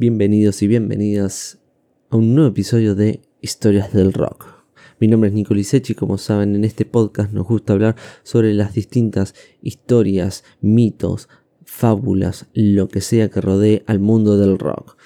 Bienvenidos y bienvenidas a un nuevo episodio de Historias del Rock. Mi nombre es Nico Lisechi, como saben en este podcast nos gusta hablar sobre las distintas historias, mitos, fábulas, lo que sea que rodee al mundo del rock.